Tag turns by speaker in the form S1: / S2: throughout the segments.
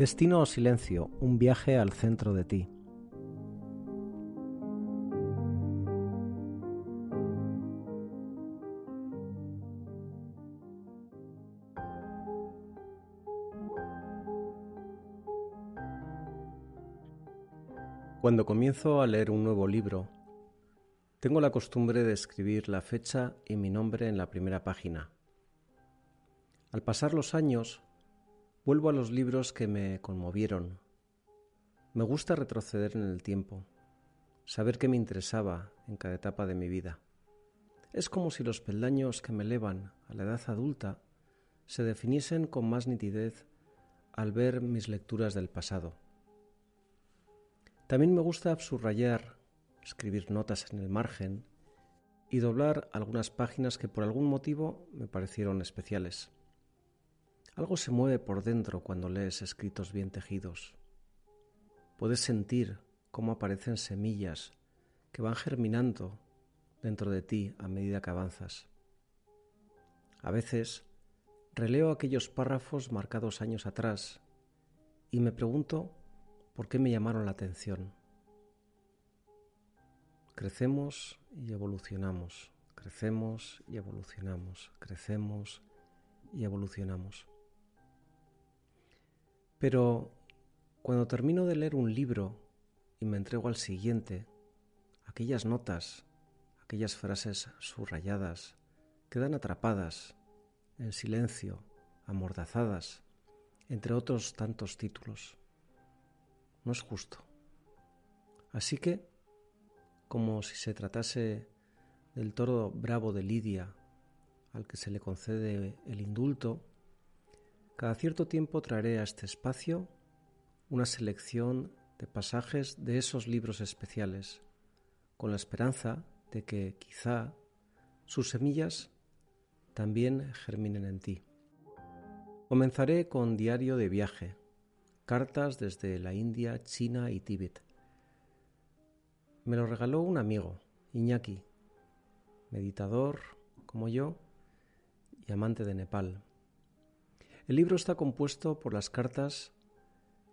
S1: Destino o silencio, un viaje al centro de ti. Cuando comienzo a leer un nuevo libro, tengo la costumbre de escribir la fecha y mi nombre en la primera página. Al pasar los años, vuelvo a los libros que me conmovieron. Me gusta retroceder en el tiempo, saber qué me interesaba en cada etapa de mi vida. Es como si los peldaños que me elevan a la edad adulta se definiesen con más nitidez al ver mis lecturas del pasado. También me gusta subrayar, escribir notas en el margen y doblar algunas páginas que por algún motivo me parecieron especiales. Algo se mueve por dentro cuando lees escritos bien tejidos. Puedes sentir cómo aparecen semillas que van germinando dentro de ti a medida que avanzas. A veces releo aquellos párrafos marcados años atrás y me pregunto por qué me llamaron la atención. Crecemos y evolucionamos, crecemos y evolucionamos, crecemos y evolucionamos. Pero cuando termino de leer un libro y me entrego al siguiente, aquellas notas, aquellas frases subrayadas, quedan atrapadas, en silencio, amordazadas, entre otros tantos títulos. No es justo. Así que, como si se tratase del toro bravo de Lidia, al que se le concede el indulto, cada cierto tiempo traeré a este espacio una selección de pasajes de esos libros especiales, con la esperanza de que quizá sus semillas también germinen en ti. Comenzaré con Diario de Viaje, cartas desde la India, China y Tíbet. Me lo regaló un amigo, Iñaki, meditador como yo y amante de Nepal. El libro está compuesto por las cartas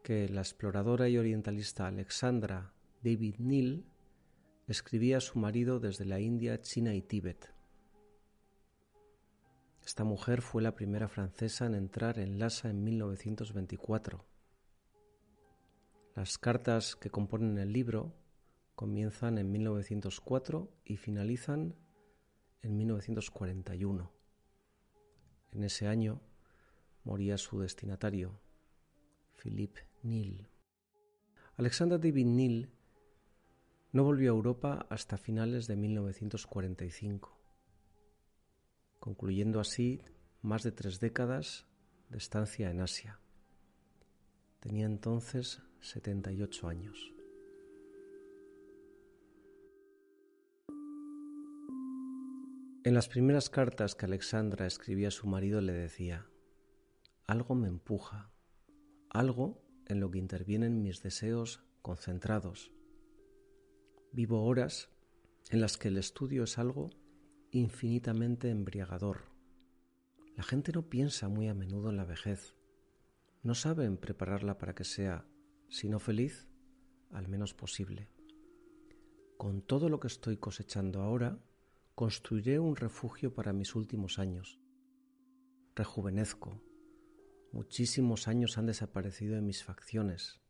S1: que la exploradora y orientalista Alexandra David Neal escribía a su marido desde la India, China y Tíbet. Esta mujer fue la primera francesa en entrar en Lhasa en 1924. Las cartas que componen el libro comienzan en 1904 y finalizan en 1941. En ese año moría su destinatario, Philippe Neal. Alexander David Neal no volvió a Europa hasta finales de 1945, concluyendo así más de tres décadas de estancia en Asia. Tenía entonces 78 años. En las primeras cartas que Alexandra escribía a su marido le decía, algo me empuja, algo en lo que intervienen mis deseos concentrados. Vivo horas en las que el estudio es algo infinitamente embriagador. La gente no piensa muy a menudo en la vejez. No saben prepararla para que sea, si no feliz, al menos posible. Con todo lo que estoy cosechando ahora, construiré un refugio para mis últimos años. Rejuvenezco, Muchísimos años han desaparecido en mis facciones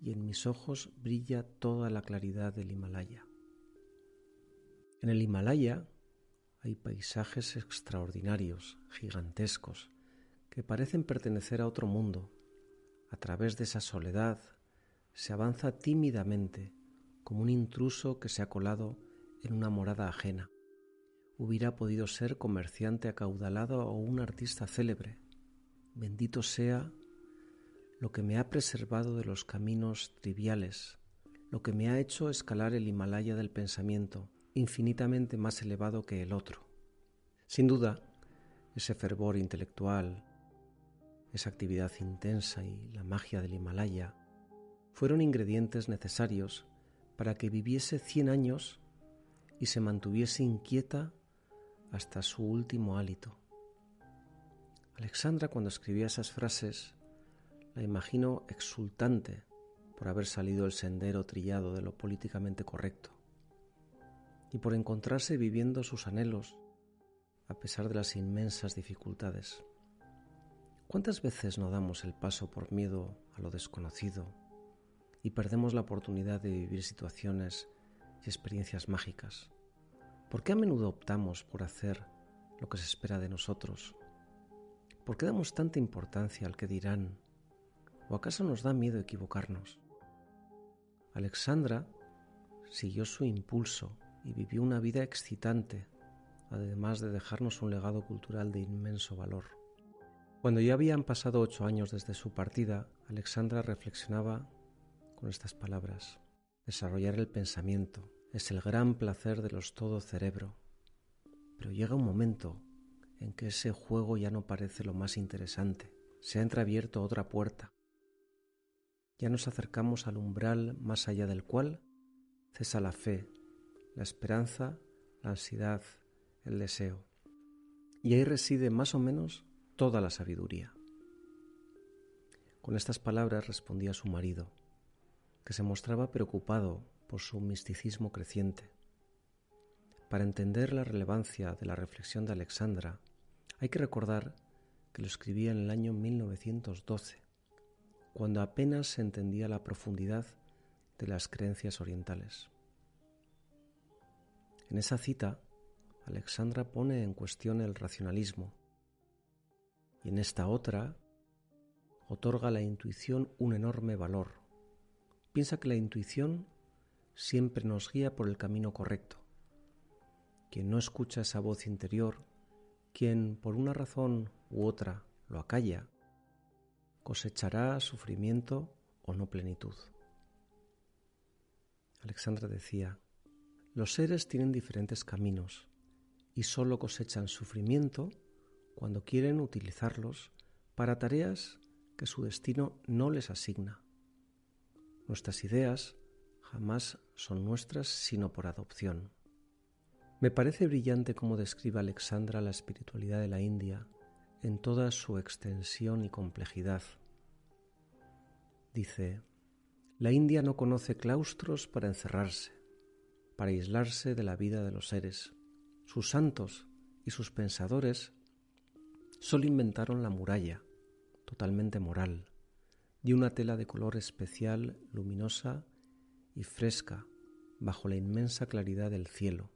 S1: y en mis ojos brilla toda la claridad del Himalaya. En el Himalaya hay paisajes extraordinarios, gigantescos, que parecen pertenecer a otro mundo. A través de esa soledad se avanza tímidamente, como un intruso que se ha colado en una morada ajena. Hubiera podido ser comerciante acaudalado o un artista célebre, Bendito sea lo que me ha preservado de los caminos triviales, lo que me ha hecho escalar el Himalaya del pensamiento, infinitamente más elevado que el otro. Sin duda, ese fervor intelectual, esa actividad intensa y la magia del Himalaya fueron ingredientes necesarios para que viviese cien años y se mantuviese inquieta hasta su último hálito. Alexandra cuando escribía esas frases la imagino exultante por haber salido el sendero trillado de lo políticamente correcto y por encontrarse viviendo sus anhelos a pesar de las inmensas dificultades. ¿Cuántas veces no damos el paso por miedo a lo desconocido y perdemos la oportunidad de vivir situaciones y experiencias mágicas? ¿Por qué a menudo optamos por hacer lo que se espera de nosotros? ¿Por qué damos tanta importancia al que dirán? ¿O acaso nos da miedo equivocarnos? Alexandra siguió su impulso y vivió una vida excitante, además de dejarnos un legado cultural de inmenso valor. Cuando ya habían pasado ocho años desde su partida, Alexandra reflexionaba con estas palabras. Desarrollar el pensamiento es el gran placer de los todo cerebro, pero llega un momento en que ese juego ya no parece lo más interesante. Se ha entreabierto otra puerta. Ya nos acercamos al umbral más allá del cual cesa la fe, la esperanza, la ansiedad, el deseo. Y ahí reside más o menos toda la sabiduría. Con estas palabras respondía su marido, que se mostraba preocupado por su misticismo creciente. Para entender la relevancia de la reflexión de Alexandra, hay que recordar que lo escribía en el año 1912, cuando apenas se entendía la profundidad de las creencias orientales. En esa cita, Alexandra pone en cuestión el racionalismo y en esta otra otorga a la intuición un enorme valor. Piensa que la intuición siempre nos guía por el camino correcto. Quien no escucha esa voz interior, quien por una razón u otra lo acalla, cosechará sufrimiento o no plenitud. Alexandra decía, los seres tienen diferentes caminos y solo cosechan sufrimiento cuando quieren utilizarlos para tareas que su destino no les asigna. Nuestras ideas jamás son nuestras sino por adopción. Me parece brillante cómo describe Alexandra la espiritualidad de la India en toda su extensión y complejidad. Dice, la India no conoce claustros para encerrarse, para aislarse de la vida de los seres. Sus santos y sus pensadores solo inventaron la muralla, totalmente moral, de una tela de color especial, luminosa y fresca, bajo la inmensa claridad del cielo,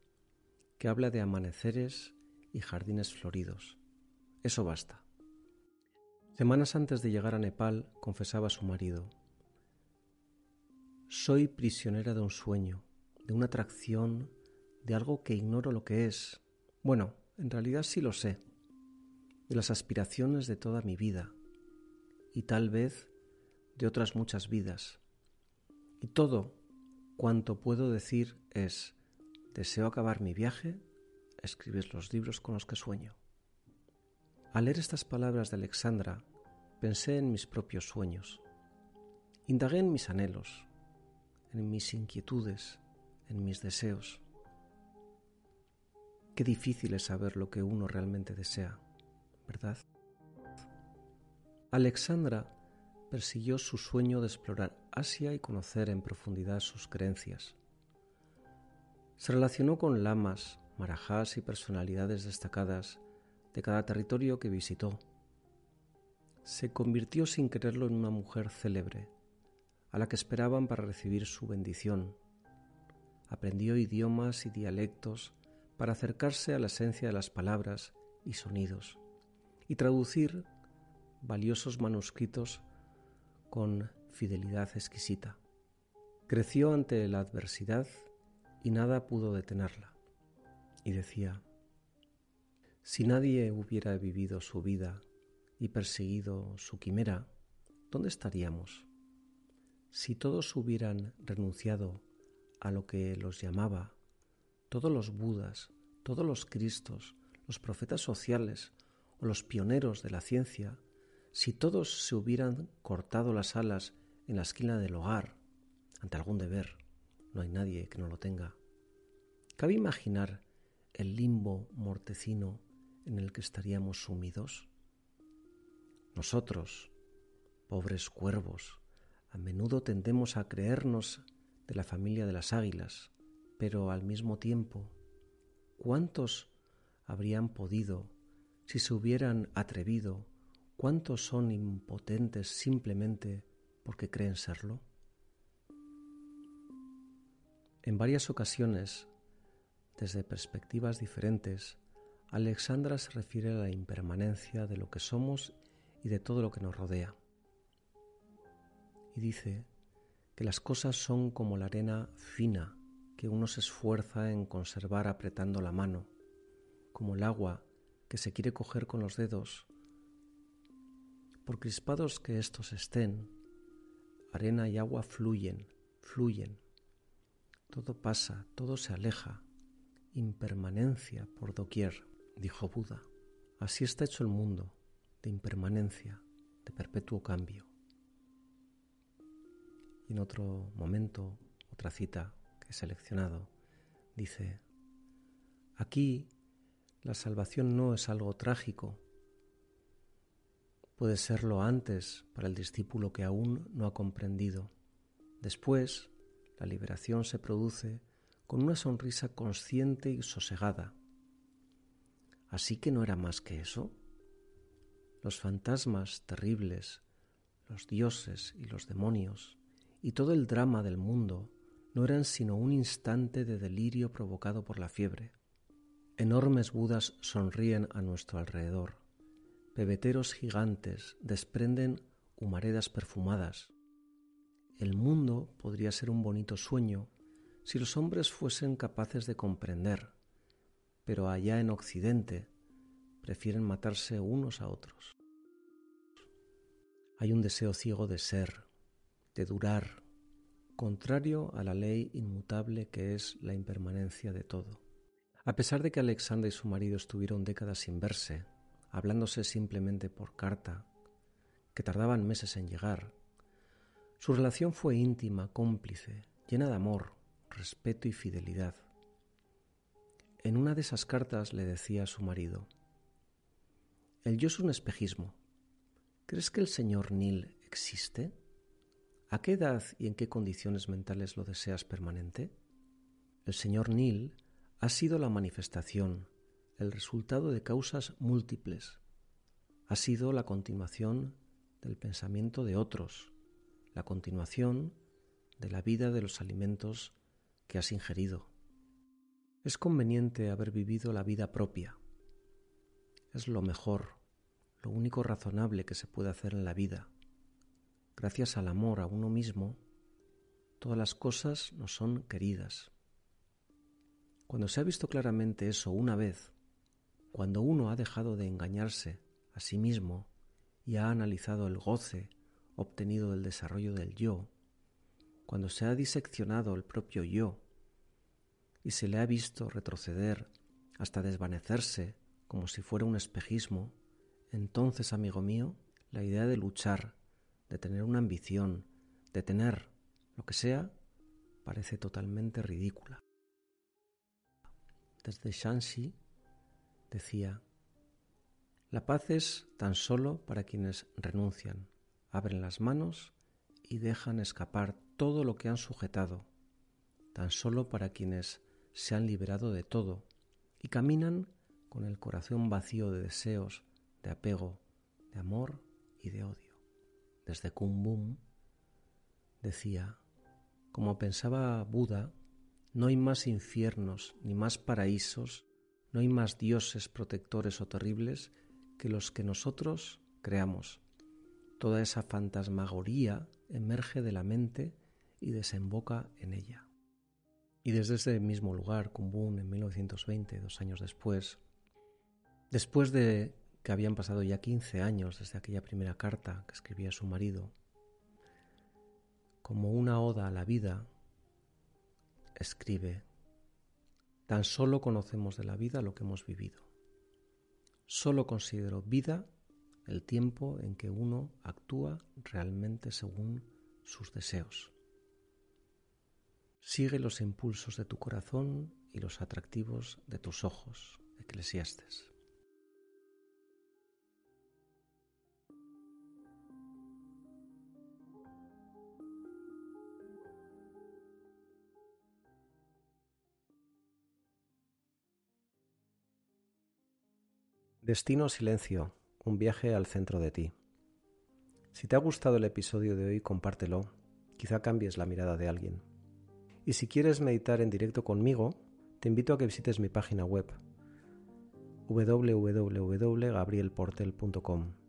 S1: que habla de amaneceres y jardines floridos. Eso basta. Semanas antes de llegar a Nepal, confesaba a su marido, Soy prisionera de un sueño, de una atracción, de algo que ignoro lo que es. Bueno, en realidad sí lo sé, de las aspiraciones de toda mi vida y tal vez de otras muchas vidas. Y todo cuanto puedo decir es, deseo acabar mi viaje, escribir los libros con los que sueño. Al leer estas palabras de Alexandra, pensé en mis propios sueños. Indagué en mis anhelos, en mis inquietudes, en mis deseos. Qué difícil es saber lo que uno realmente desea, ¿verdad? Alexandra persiguió su sueño de explorar Asia y conocer en profundidad sus creencias. Se relacionó con lamas, marajás y personalidades destacadas de cada territorio que visitó. Se convirtió sin quererlo en una mujer célebre, a la que esperaban para recibir su bendición aprendió idiomas y dialectos para acercarse a la esencia de las palabras y sonidos y traducir valiosos manuscritos con fidelidad exquisita. Creció ante la adversidad y nada pudo detenerla. Y decía, si nadie hubiera vivido su vida y perseguido su quimera, ¿dónde estaríamos? Si todos hubieran renunciado a lo que los llamaba todos los Budas, todos los Cristos, los profetas sociales o los pioneros de la ciencia, si todos se hubieran cortado las alas en la esquina del hogar, ante algún deber, no hay nadie que no lo tenga. ¿Cabe imaginar el limbo mortecino en el que estaríamos sumidos? Nosotros, pobres cuervos, a menudo tendemos a creernos de la familia de las águilas, pero al mismo tiempo, ¿cuántos habrían podido si se hubieran atrevido? ¿Cuántos son impotentes simplemente porque creen serlo? En varias ocasiones, desde perspectivas diferentes, Alexandra se refiere a la impermanencia de lo que somos y de todo lo que nos rodea. Y dice que las cosas son como la arena fina que uno se esfuerza en conservar apretando la mano, como el agua que se quiere coger con los dedos. Por crispados que estos estén, arena y agua fluyen, fluyen. Todo pasa, todo se aleja, impermanencia por doquier, dijo Buda. Así está hecho el mundo, de impermanencia, de perpetuo cambio. Y en otro momento, otra cita que he seleccionado, dice, aquí la salvación no es algo trágico, puede serlo antes para el discípulo que aún no ha comprendido. Después, la liberación se produce con una sonrisa consciente y sosegada. Así que no era más que eso. Los fantasmas terribles, los dioses y los demonios, y todo el drama del mundo no eran sino un instante de delirio provocado por la fiebre. Enormes budas sonríen a nuestro alrededor. Pebeteros gigantes desprenden humaredas perfumadas. El mundo podría ser un bonito sueño si los hombres fuesen capaces de comprender, pero allá en Occidente prefieren matarse unos a otros. Hay un deseo ciego de ser, de durar, contrario a la ley inmutable que es la impermanencia de todo. A pesar de que Alexandra y su marido estuvieron décadas sin verse, hablándose simplemente por carta, que tardaban meses en llegar, su relación fue íntima, cómplice, llena de amor, respeto y fidelidad. En una de esas cartas le decía a su marido, El yo es un espejismo. ¿Crees que el señor Neil existe? ¿A qué edad y en qué condiciones mentales lo deseas permanente? El señor Neil ha sido la manifestación, el resultado de causas múltiples. Ha sido la continuación del pensamiento de otros, la continuación de la vida de los alimentos que has ingerido. Es conveniente haber vivido la vida propia. Es lo mejor, lo único razonable que se puede hacer en la vida gracias al amor a uno mismo, todas las cosas nos son queridas. Cuando se ha visto claramente eso una vez, cuando uno ha dejado de engañarse a sí mismo y ha analizado el goce obtenido del desarrollo del yo, cuando se ha diseccionado el propio yo y se le ha visto retroceder hasta desvanecerse como si fuera un espejismo, entonces, amigo mío, la idea de luchar de tener una ambición, de tener lo que sea, parece totalmente ridícula. Desde Shanxi decía, la paz es tan solo para quienes renuncian, abren las manos y dejan escapar todo lo que han sujetado, tan solo para quienes se han liberado de todo y caminan con el corazón vacío de deseos, de apego, de amor y de odio desde Kumbum, decía, como pensaba Buda, no hay más infiernos ni más paraísos, no hay más dioses protectores o terribles que los que nosotros creamos. Toda esa fantasmagoría emerge de la mente y desemboca en ella. Y desde ese mismo lugar, Kumbum, en 1920, dos años después, después de que habían pasado ya 15 años desde aquella primera carta que escribía su marido, como una oda a la vida, escribe, tan solo conocemos de la vida lo que hemos vivido. Solo considero vida el tiempo en que uno actúa realmente según sus deseos. Sigue los impulsos de tu corazón y los atractivos de tus ojos, Eclesiastes. Destino Silencio un viaje al centro de ti. Si te ha gustado el episodio de hoy, compártelo, quizá cambies la mirada de alguien. Y si quieres meditar en directo conmigo, te invito a que visites mi página web www.gabrielportel.com